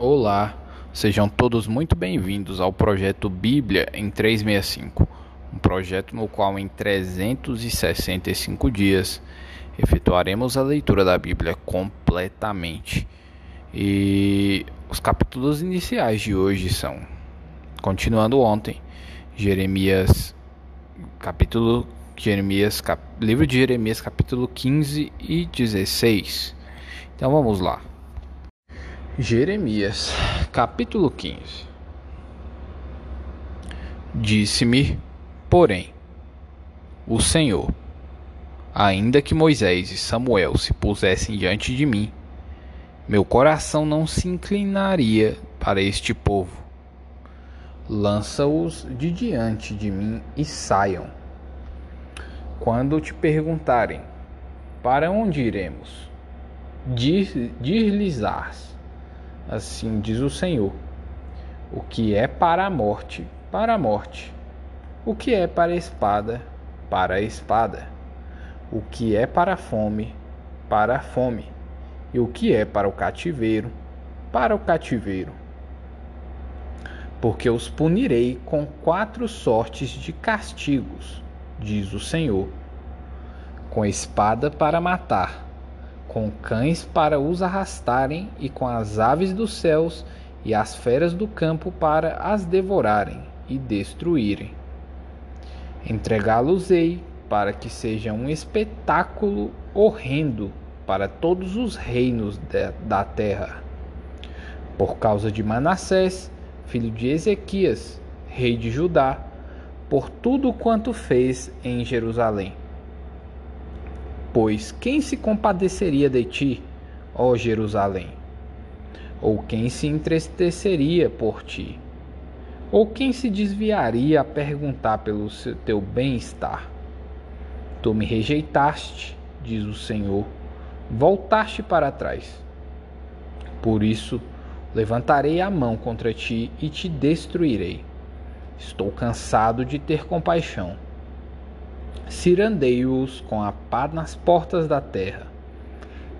Olá, sejam todos muito bem-vindos ao projeto Bíblia em 365, um projeto no qual em 365 dias efetuaremos a leitura da Bíblia completamente. E os capítulos iniciais de hoje são, continuando ontem, Jeremias, capítulo Jeremias, cap, livro de Jeremias, capítulo 15 e 16. Então vamos lá. Jeremias, capítulo 15 Disse-me, porém, o Senhor, ainda que Moisés e Samuel se pusessem diante de mim, meu coração não se inclinaria para este povo. Lança-os de diante de mim e saiam. Quando te perguntarem: Para onde iremos? Dir-lhes-ás Assim diz o Senhor: O que é para a morte, para a morte. O que é para a espada, para a espada. O que é para a fome, para a fome. E o que é para o cativeiro, para o cativeiro. Porque os punirei com quatro sortes de castigos, diz o Senhor: com espada para matar com cães para os arrastarem, e com as aves dos céus e as feras do campo para as devorarem e destruírem. Entregá-los-ei para que seja um espetáculo horrendo para todos os reinos de, da terra. Por causa de Manassés, filho de Ezequias, rei de Judá, por tudo quanto fez em Jerusalém Pois quem se compadeceria de ti, ó Jerusalém? Ou quem se entristeceria por ti? Ou quem se desviaria a perguntar pelo teu bem-estar? Tu me rejeitaste, diz o Senhor, voltaste para trás. Por isso, levantarei a mão contra ti e te destruirei. Estou cansado de ter compaixão cirandei-os com a pá nas portas da terra.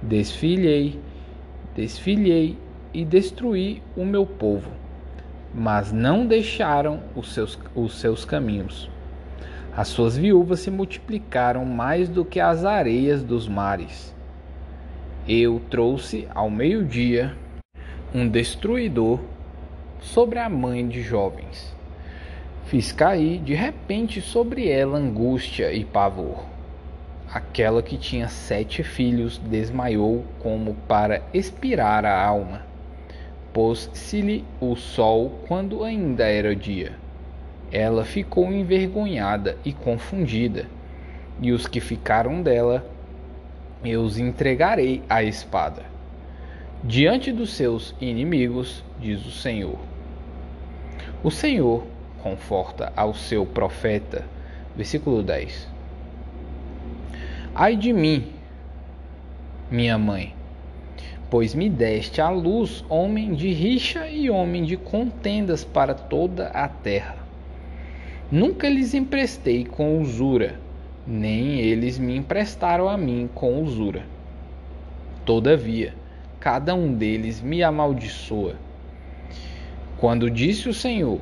Desfilhei, desfilhei e destruí o meu povo, mas não deixaram os seus, os seus caminhos. As suas viúvas se multiplicaram mais do que as areias dos mares. Eu trouxe ao meio-dia um destruidor sobre a mãe de jovens Fiz cair de repente sobre ela angústia e pavor. Aquela que tinha sete filhos desmaiou como para expirar a alma. Pôs-se-lhe o sol quando ainda era dia. Ela ficou envergonhada e confundida, e os que ficaram dela eu os entregarei à espada. Diante dos seus inimigos, diz o Senhor. O Senhor conforta ao seu profeta. Versículo 10. Ai de mim, minha mãe, pois me deste à luz homem de rixa e homem de contendas para toda a terra. Nunca lhes emprestei com usura, nem eles me emprestaram a mim com usura. Todavia, cada um deles me amaldiçoa. Quando disse o Senhor: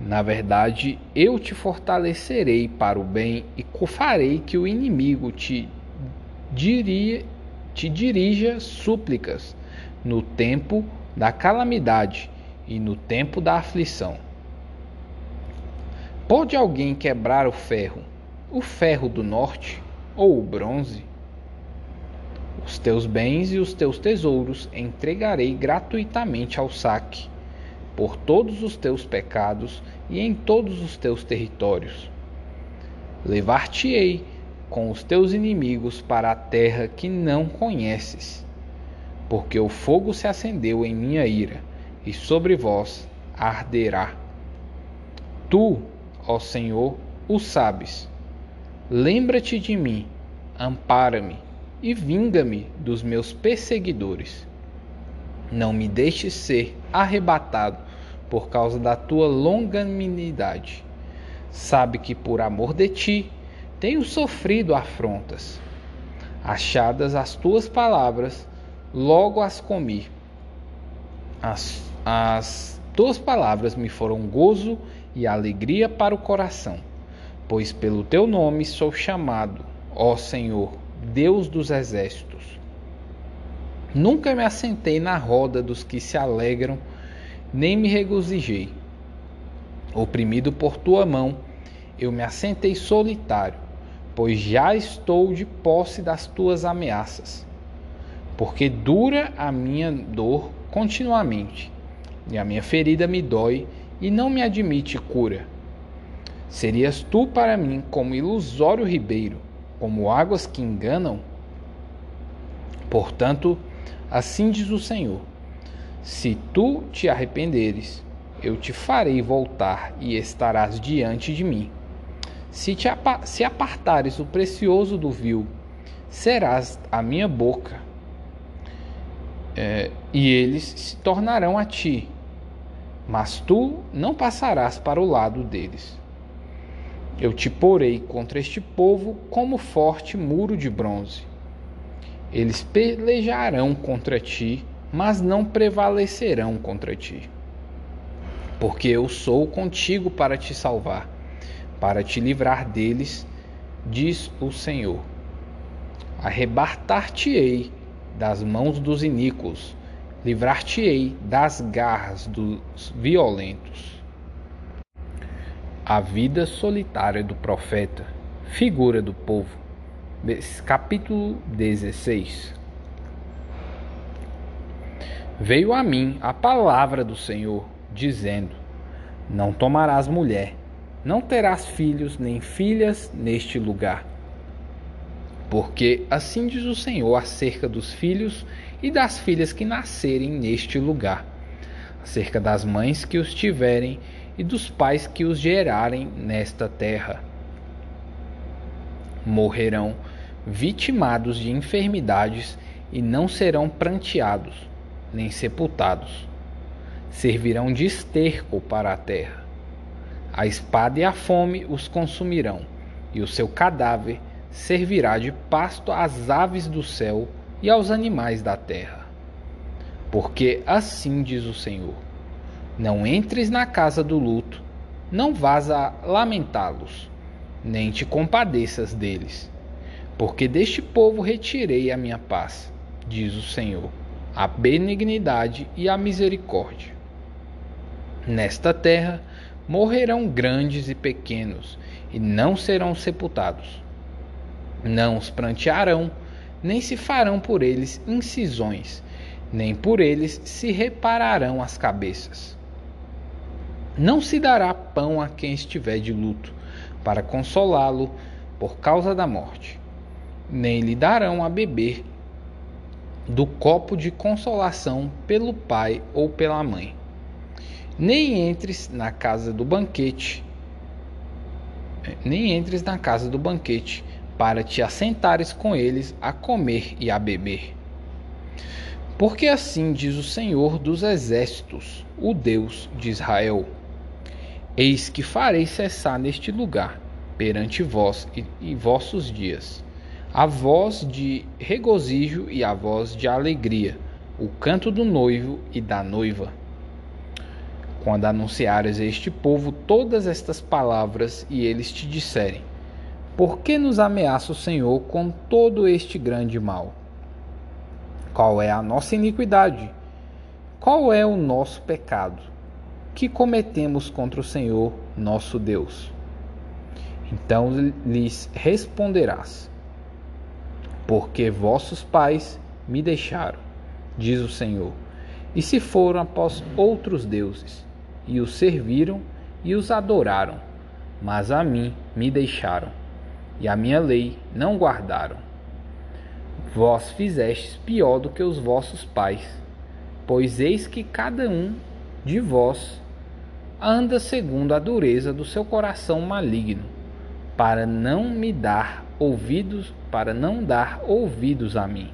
na verdade, eu te fortalecerei para o bem e farei que o inimigo te, diria, te dirija súplicas no tempo da calamidade e no tempo da aflição. Pode alguém quebrar o ferro, o ferro do norte ou o bronze? Os teus bens e os teus tesouros entregarei gratuitamente ao saque por todos os teus pecados e em todos os teus territórios. Levar-te-ei com os teus inimigos para a terra que não conheces, porque o fogo se acendeu em minha ira, e sobre vós arderá. Tu, ó Senhor, o sabes. Lembra-te de mim, ampara-me e vinga-me dos meus perseguidores. Não me deixes ser arrebatado por causa da tua longanimidade. Sabe que por amor de ti tenho sofrido afrontas. Achadas as tuas palavras, logo as comi. As as tuas palavras me foram gozo e alegria para o coração, pois pelo teu nome sou chamado, ó Senhor, Deus dos exércitos. Nunca me assentei na roda dos que se alegram, nem me regozijei. Oprimido por tua mão, eu me assentei solitário, pois já estou de posse das tuas ameaças. Porque dura a minha dor continuamente e a minha ferida me dói e não me admite cura. Serias tu para mim como ilusório ribeiro, como águas que enganam? Portanto, assim diz o Senhor: Se tu te arrependeres, eu te farei voltar e estarás diante de mim. Se te se apartares o precioso do vil, serás a minha boca, é, e eles se tornarão a ti, mas tu não passarás para o lado deles. Eu te porei contra este povo como forte muro de bronze. Eles pelejarão contra ti, mas não prevalecerão contra ti. Porque eu sou contigo para te salvar, para te livrar deles, diz o Senhor. Arrebatar-te-ei das mãos dos iníquos livrar-te-ei das garras dos violentos. A vida solitária do profeta, figura do povo. Capítulo 16. Veio a mim a palavra do Senhor, dizendo: Não tomarás mulher, não terás filhos nem filhas neste lugar. Porque assim diz o Senhor acerca dos filhos e das filhas que nascerem neste lugar, acerca das mães que os tiverem e dos pais que os gerarem nesta terra. Morrerão vitimados de enfermidades e não serão pranteados, nem sepultados. Servirão de esterco para a terra. A espada e a fome os consumirão, e o seu cadáver servirá de pasto às aves do céu e aos animais da terra. Porque assim diz o Senhor: Não entres na casa do luto, não vás a lamentá-los, nem te compadeças deles. Porque deste povo retirei a minha paz, diz o Senhor, a benignidade e a misericórdia. Nesta terra morrerão grandes e pequenos, e não serão sepultados. Não os prantearão nem se farão por eles incisões, nem por eles se repararão as cabeças. Não se dará pão a quem estiver de luto, para consolá-lo por causa da morte, nem lhe darão a beber do copo de consolação pelo pai ou pela mãe. Nem entres na casa do banquete, nem entres na casa do banquete para te assentares com eles a comer e a beber. Porque assim diz o Senhor dos Exércitos, o Deus de Israel: Eis que farei cessar neste lugar, perante vós e, e vossos dias, a voz de regozijo e a voz de alegria, o canto do noivo e da noiva. Quando anunciares a este povo todas estas palavras e eles te disserem: por que nos ameaça o Senhor com todo este grande mal? Qual é a nossa iniquidade? Qual é o nosso pecado? Que cometemos contra o Senhor, nosso Deus? Então lhes responderás: Porque vossos pais me deixaram, diz o Senhor, e se foram após outros deuses, e os serviram e os adoraram, mas a mim me deixaram e a minha lei não guardaram. Vós fizestes pior do que os vossos pais, pois eis que cada um de vós anda segundo a dureza do seu coração maligno, para não me dar ouvidos, para não dar ouvidos a mim.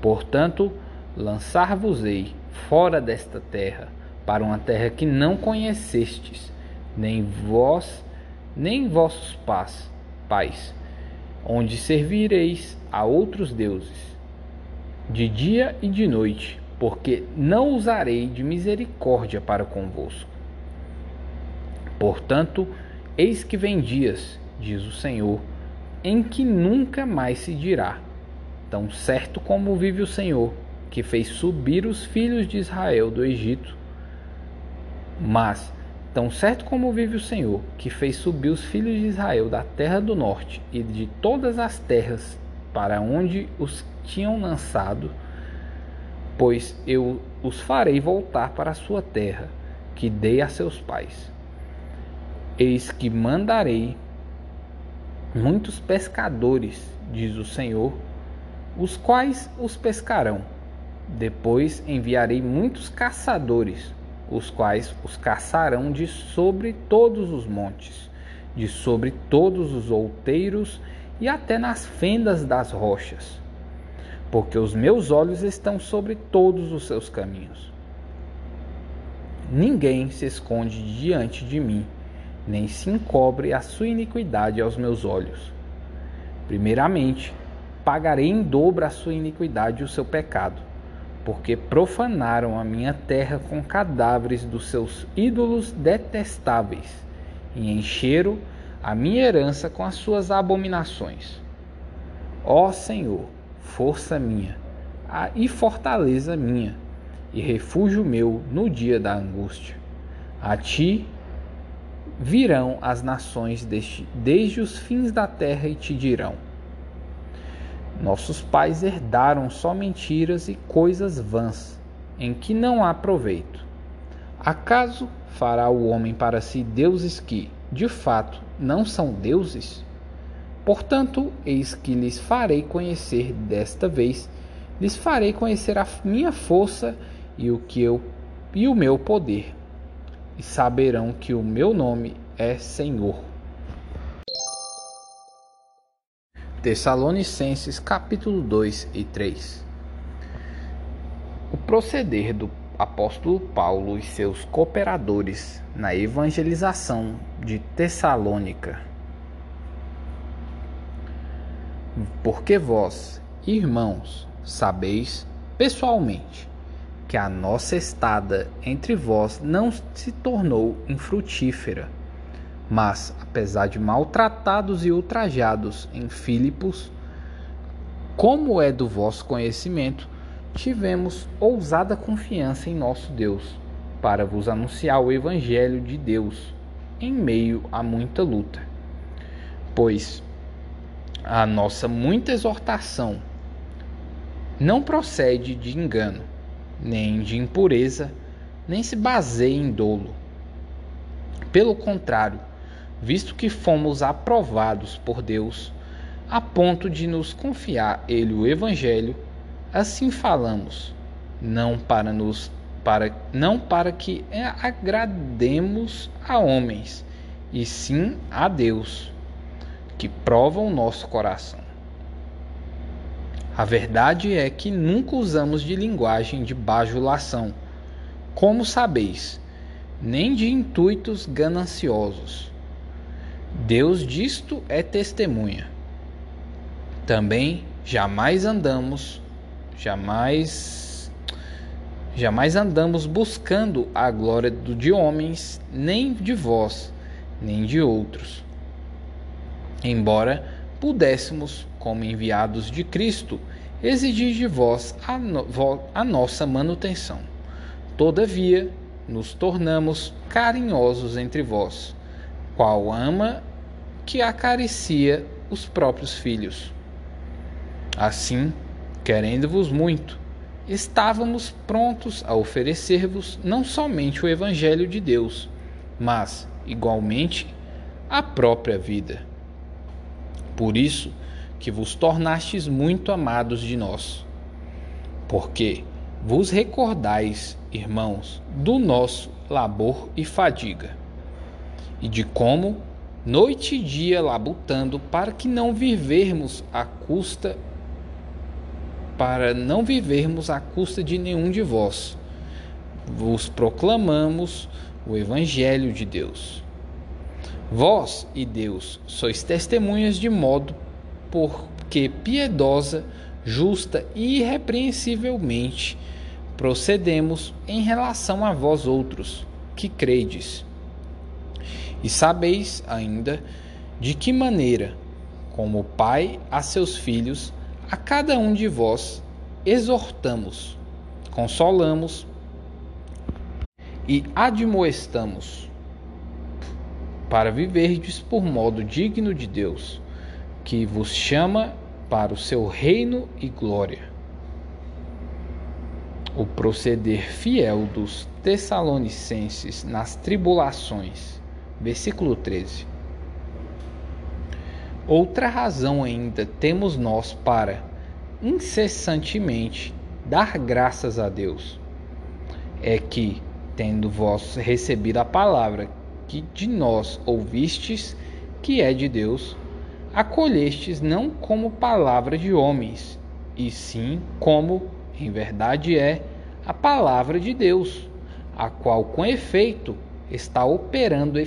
Portanto, lançar-vos-ei fora desta terra, para uma terra que não conhecestes, nem vós, nem vossos pais, pais, onde servireis a outros deuses, de dia e de noite, porque não usarei de misericórdia para convosco. Portanto, eis que vem dias, diz o Senhor, em que nunca mais se dirá: Tão certo como vive o Senhor, que fez subir os filhos de Israel do Egito, mas Tão certo como vive o Senhor, que fez subir os filhos de Israel da terra do norte e de todas as terras para onde os tinham lançado, pois eu os farei voltar para a sua terra, que dei a seus pais. Eis que mandarei muitos pescadores, diz o Senhor, os quais os pescarão. Depois enviarei muitos caçadores, os quais os caçarão de sobre todos os montes, de sobre todos os outeiros e até nas fendas das rochas, porque os meus olhos estão sobre todos os seus caminhos. Ninguém se esconde diante de mim, nem se encobre a sua iniquidade aos meus olhos. Primeiramente, pagarei em dobro a sua iniquidade e o seu pecado porque profanaram a minha terra com cadáveres dos seus ídolos detestáveis e encheram a minha herança com as suas abominações. Ó Senhor, força minha e fortaleza minha, e refúgio meu no dia da angústia. A ti virão as nações desde, desde os fins da terra e te dirão: nossos pais herdaram só mentiras e coisas vãs, em que não há proveito. Acaso fará o homem para si deuses que, de fato, não são deuses? Portanto, eis que lhes farei conhecer desta vez, lhes farei conhecer a minha força e o que eu e o meu poder, e saberão que o meu nome é Senhor. Tessalonicenses capítulo 2 e 3 O proceder do apóstolo Paulo e seus cooperadores na evangelização de Tessalônica. Porque vós, irmãos, sabeis pessoalmente que a nossa estada entre vós não se tornou infrutífera mas, apesar de maltratados e ultrajados em Filipos, como é do vosso conhecimento, tivemos ousada confiança em nosso Deus, para vos anunciar o Evangelho de Deus, em meio a muita luta. Pois a nossa muita exortação não procede de engano, nem de impureza, nem se baseia em dolo. Pelo contrário, visto que fomos aprovados por Deus a ponto de nos confiar ele o evangelho, assim falamos, não para nos para não para que agrademos a homens, e sim a Deus, que prova o nosso coração. A verdade é que nunca usamos de linguagem de bajulação, como sabeis, nem de intuitos gananciosos Deus disto é testemunha. Também jamais andamos, jamais jamais andamos buscando a glória de homens, nem de vós, nem de outros. Embora pudéssemos, como enviados de Cristo, exigir de vós a, no, a nossa manutenção. Todavia, nos tornamos carinhosos entre vós, qual ama que acaricia os próprios filhos. Assim, querendo-vos muito, estávamos prontos a oferecer-vos não somente o Evangelho de Deus, mas, igualmente, a própria vida. Por isso que vos tornastes muito amados de nós, porque vos recordais, irmãos, do nosso labor e fadiga, e de como noite e dia labutando para que não vivermos à custa para não vivermos à custa de nenhum de vós. Vos proclamamos o evangelho de Deus. Vós e Deus sois testemunhas de modo porque piedosa, justa e irrepreensivelmente procedemos em relação a vós outros, que credes. E sabeis ainda de que maneira, como o Pai a seus filhos, a cada um de vós exortamos, consolamos e admoestamos, para viverdes por modo digno de Deus, que vos chama para o seu reino e glória o proceder fiel dos Tessalonicenses nas tribulações. Versículo 13. Outra razão ainda temos nós para incessantemente dar graças a Deus é que, tendo vós recebido a palavra que de nós ouvistes, que é de Deus, acolhestes não como palavra de homens, e sim como em verdade é a palavra de Deus, a qual com efeito está operando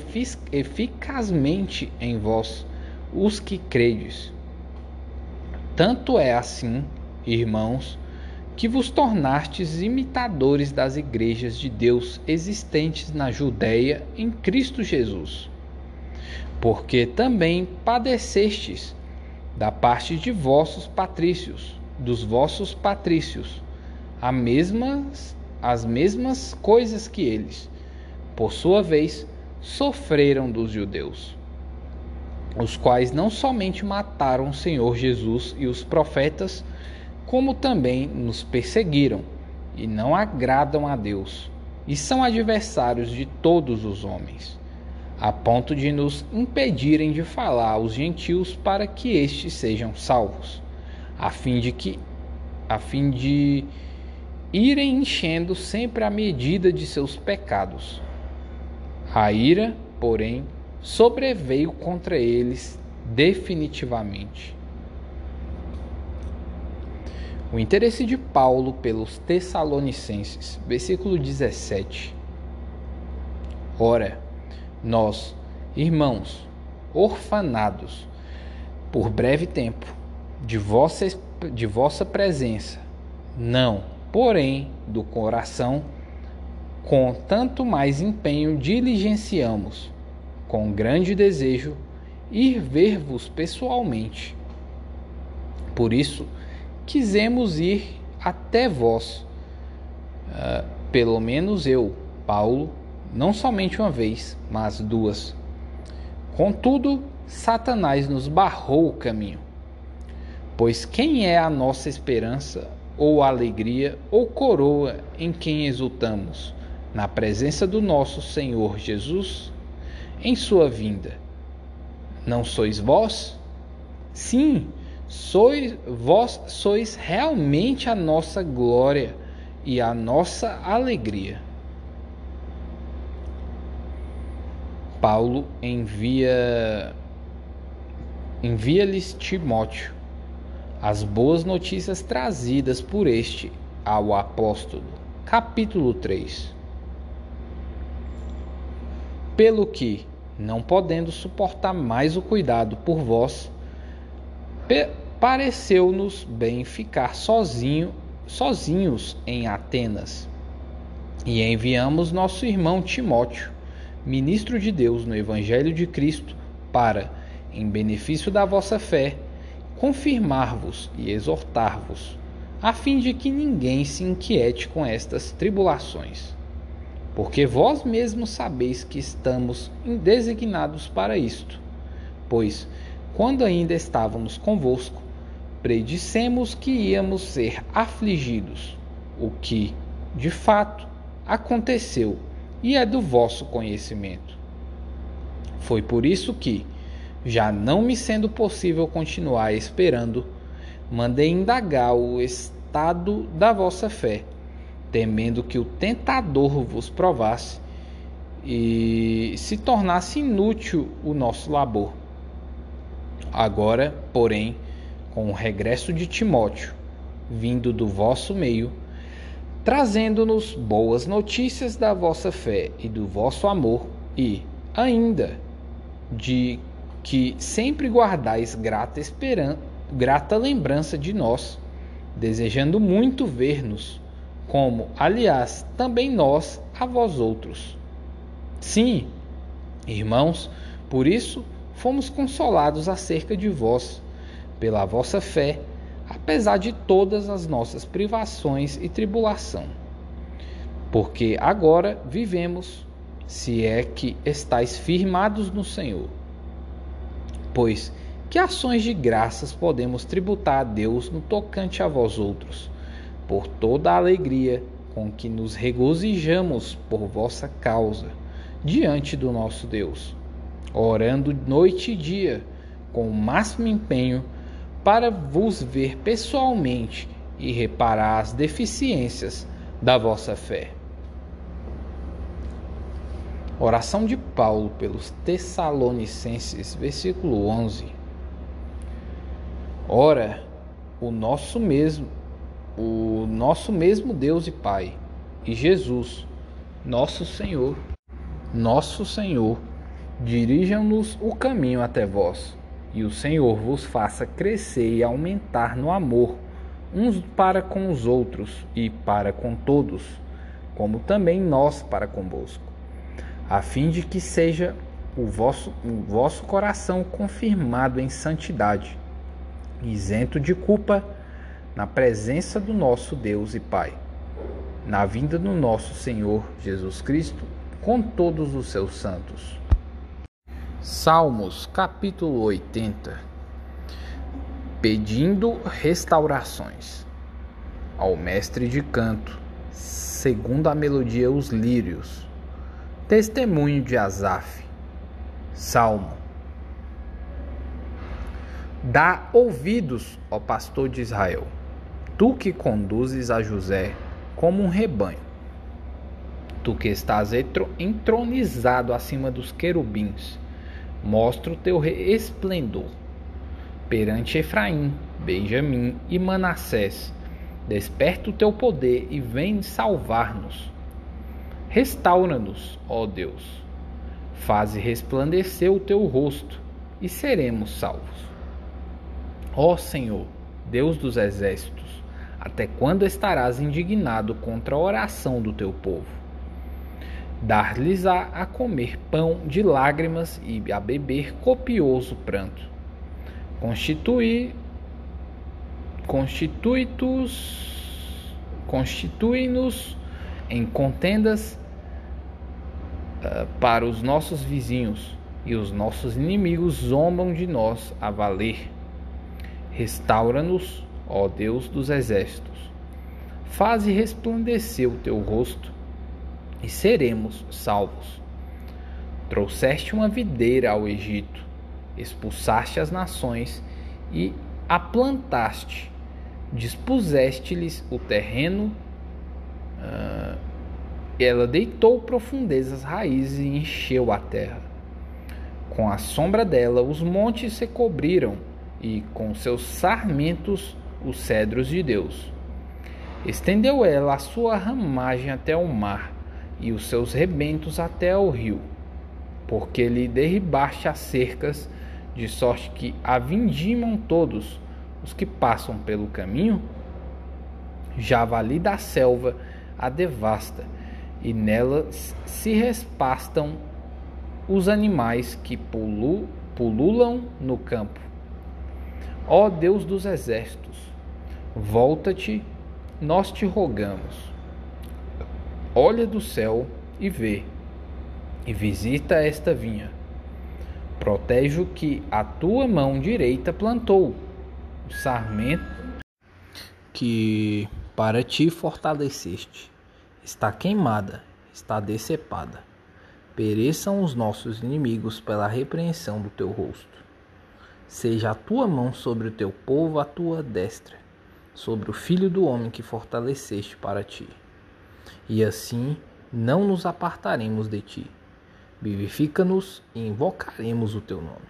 eficazmente em vós, os que credes. Tanto é assim, irmãos, que vos tornastes imitadores das igrejas de Deus existentes na Judéia em Cristo Jesus. Porque também padecestes da parte de vossos patrícios dos vossos patrícios, as mesmas, as mesmas coisas que eles, por sua vez, sofreram dos judeus, os quais não somente mataram o Senhor Jesus e os profetas, como também nos perseguiram e não agradam a Deus, e são adversários de todos os homens, a ponto de nos impedirem de falar aos gentios para que estes sejam salvos a fim de que a fim de irem enchendo sempre a medida de seus pecados. A ira, porém, sobreveio contra eles definitivamente. O interesse de Paulo pelos Tessalonicenses, versículo 17. Ora, nós, irmãos, orfanados, por breve tempo, de vossa, de vossa presença, não, porém, do coração, com tanto mais empenho diligenciamos, com grande desejo, ir ver-vos pessoalmente. Por isso, quisemos ir até vós, uh, pelo menos eu, Paulo, não somente uma vez, mas duas. Contudo, Satanás nos barrou o caminho Pois quem é a nossa esperança, ou alegria, ou coroa em quem exultamos? Na presença do nosso Senhor Jesus, em sua vinda. Não sois vós? Sim, sois vós sois realmente a nossa glória e a nossa alegria. Paulo envia envia-lhes Timóteo as boas notícias trazidas por este ao apóstolo. Capítulo 3 Pelo que, não podendo suportar mais o cuidado por vós, pareceu-nos bem ficar sozinho, sozinhos em Atenas. E enviamos nosso irmão Timóteo, ministro de Deus no Evangelho de Cristo, para, em benefício da vossa fé, confirmar-vos e exortar-vos, a fim de que ninguém se inquiete com estas tribulações. Porque vós mesmos sabeis que estamos designados para isto. Pois, quando ainda estávamos convosco, predissemos que íamos ser afligidos, o que, de fato, aconteceu e é do vosso conhecimento. Foi por isso que, já não me sendo possível continuar esperando, mandei indagar o estado da vossa fé, temendo que o tentador vos provasse e se tornasse inútil o nosso labor. Agora, porém, com o regresso de Timóteo, vindo do vosso meio, trazendo-nos boas notícias da vossa fé e do vosso amor, e, ainda, de que sempre guardais grata, esperança, grata lembrança de nós, desejando muito ver-nos, como, aliás, também nós a vós outros. Sim, irmãos, por isso fomos consolados acerca de vós, pela vossa fé, apesar de todas as nossas privações e tribulação. Porque agora vivemos, se é que estáis firmados no Senhor. Pois que ações de graças podemos tributar a Deus no tocante a vós outros? por toda a alegria com que nos regozijamos por vossa causa diante do nosso Deus, orando noite e dia com o máximo empenho para vos ver pessoalmente e reparar as deficiências da vossa fé. Oração de Paulo pelos Tessalonicenses, versículo 11. Ora, o nosso mesmo o nosso mesmo Deus e Pai, e Jesus, nosso Senhor, nosso Senhor, dirijam-nos o caminho até vós, e o Senhor vos faça crescer e aumentar no amor uns para com os outros e para com todos, como também nós para convosco, a fim de que seja o vosso, o vosso coração confirmado em santidade, isento de culpa na presença do nosso Deus e Pai, na vinda do nosso Senhor Jesus Cristo com todos os seus santos. Salmos capítulo 80 Pedindo restaurações. Ao mestre de canto, segundo a melodia Os Lírios, testemunho de Asaf, Salmo. Dá ouvidos, ó pastor de Israel. Tu que conduzes a José como um rebanho, tu que estás entronizado acima dos querubins, mostra o teu esplendor perante Efraim, Benjamim e Manassés. Desperta o teu poder e vem salvar-nos. Restaura-nos, ó Deus. Faze resplandecer o teu rosto e seremos salvos. Ó Senhor, Deus dos exércitos, até quando estarás indignado contra a oração do teu povo? Dar-lhes-á a comer pão de lágrimas e a beber copioso pranto. Constitui constitui-nos em contendas uh, para os nossos vizinhos, e os nossos inimigos zombam de nós a valer. Restaura-nos ó Deus dos exércitos. Faze resplandecer o teu rosto e seremos salvos. Trouxeste uma videira ao Egito, expulsaste as nações e a plantaste, dispuseste-lhes o terreno. Uh, ela deitou profundezas raízes e encheu a terra. Com a sombra dela, os montes se cobriram, e com seus sarmentos os cedros de Deus. Estendeu ela a sua ramagem até o mar e os seus rebentos até o rio, porque lhe derribaste as cercas, de sorte que a vindimam todos os que passam pelo caminho? Javali da selva a devasta, e nela se respastam os animais que pululam no campo. Ó Deus dos exércitos, volta-te, nós te rogamos. Olha do céu e vê, e visita esta vinha. Protege o que a tua mão direita plantou, o sarmento que para ti fortaleceste. Está queimada, está decepada. Pereçam os nossos inimigos pela repreensão do teu rosto. Seja a tua mão sobre o teu povo a tua destra, sobre o filho do homem que fortaleceste para ti. E assim não nos apartaremos de ti. Vivifica-nos e invocaremos o teu nome.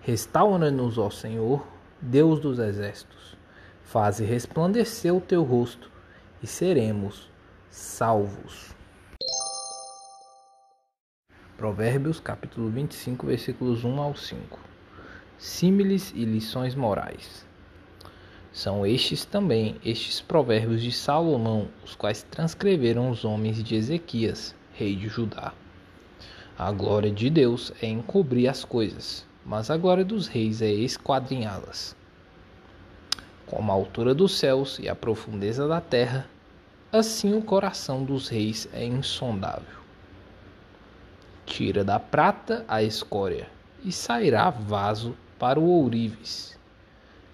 Restaura-nos, ó Senhor, Deus dos exércitos. Faze resplandecer o teu rosto e seremos salvos. Provérbios capítulo 25, versículos 1 ao 5 símiles e lições morais. São estes também estes provérbios de Salomão, os quais transcreveram os homens de Ezequias, rei de Judá. A glória de Deus é encobrir as coisas, mas a glória dos reis é esquadrinhá-las. Como a altura dos céus e a profundeza da terra, assim o coração dos reis é insondável. Tira da prata a escória, e sairá vaso para o ourives.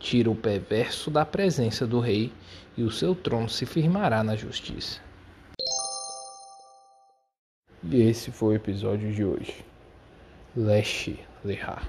Tira o perverso da presença do rei, e o seu trono se firmará na justiça. E esse foi o episódio de hoje. Leche Lehar.